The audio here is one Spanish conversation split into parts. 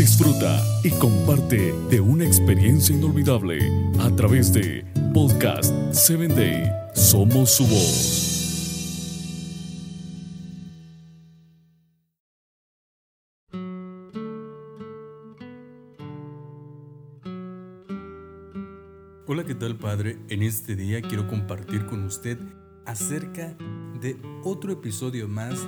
Disfruta y comparte de una experiencia inolvidable a través de Podcast 7 Day. Somos su voz. Hola, ¿qué tal Padre? En este día quiero compartir con usted acerca de otro episodio más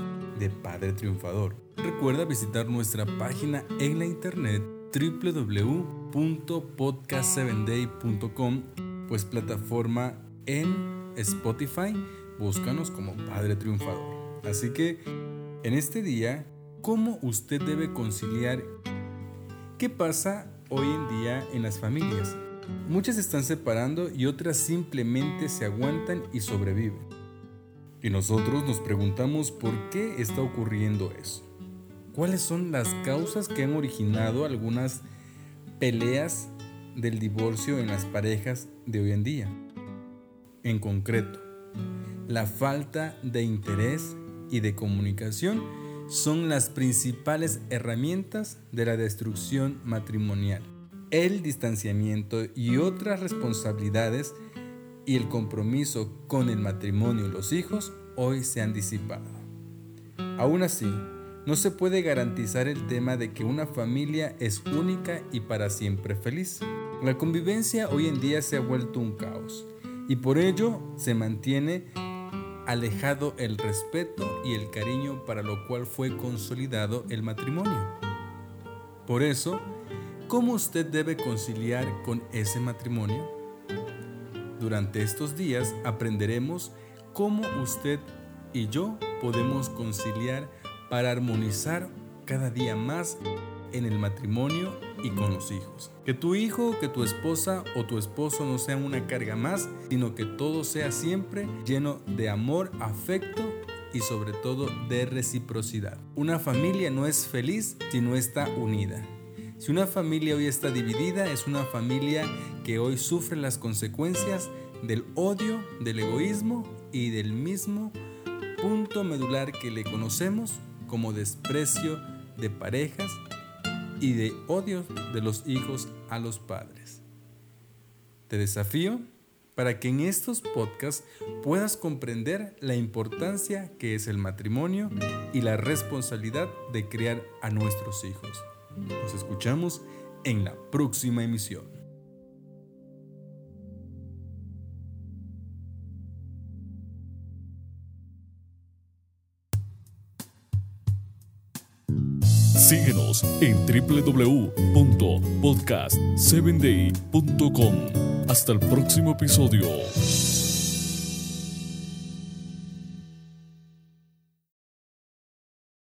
Padre Triunfador. Recuerda visitar nuestra página en la internet www.podcast7day.com, pues plataforma en Spotify, búscanos como Padre Triunfador. Así que en este día, ¿cómo usted debe conciliar? ¿Qué pasa hoy en día en las familias? Muchas se están separando y otras simplemente se aguantan y sobreviven. Y nosotros nos preguntamos por qué está ocurriendo eso. ¿Cuáles son las causas que han originado algunas peleas del divorcio en las parejas de hoy en día? En concreto, la falta de interés y de comunicación son las principales herramientas de la destrucción matrimonial el distanciamiento y otras responsabilidades y el compromiso con el matrimonio y los hijos hoy se han disipado. Aún así, no se puede garantizar el tema de que una familia es única y para siempre feliz. La convivencia hoy en día se ha vuelto un caos y por ello se mantiene alejado el respeto y el cariño para lo cual fue consolidado el matrimonio. Por eso, ¿Cómo usted debe conciliar con ese matrimonio? Durante estos días aprenderemos cómo usted y yo podemos conciliar para armonizar cada día más en el matrimonio y con los hijos. Que tu hijo, que tu esposa o tu esposo no sean una carga más, sino que todo sea siempre lleno de amor, afecto y sobre todo de reciprocidad. Una familia no es feliz si no está unida. Si una familia hoy está dividida, es una familia que hoy sufre las consecuencias del odio, del egoísmo y del mismo punto medular que le conocemos como desprecio de parejas y de odio de los hijos a los padres. Te desafío para que en estos podcasts puedas comprender la importancia que es el matrimonio y la responsabilidad de criar a nuestros hijos. Nos escuchamos en la próxima emisión. Síguenos en www.podcast7day.com. Hasta el próximo episodio.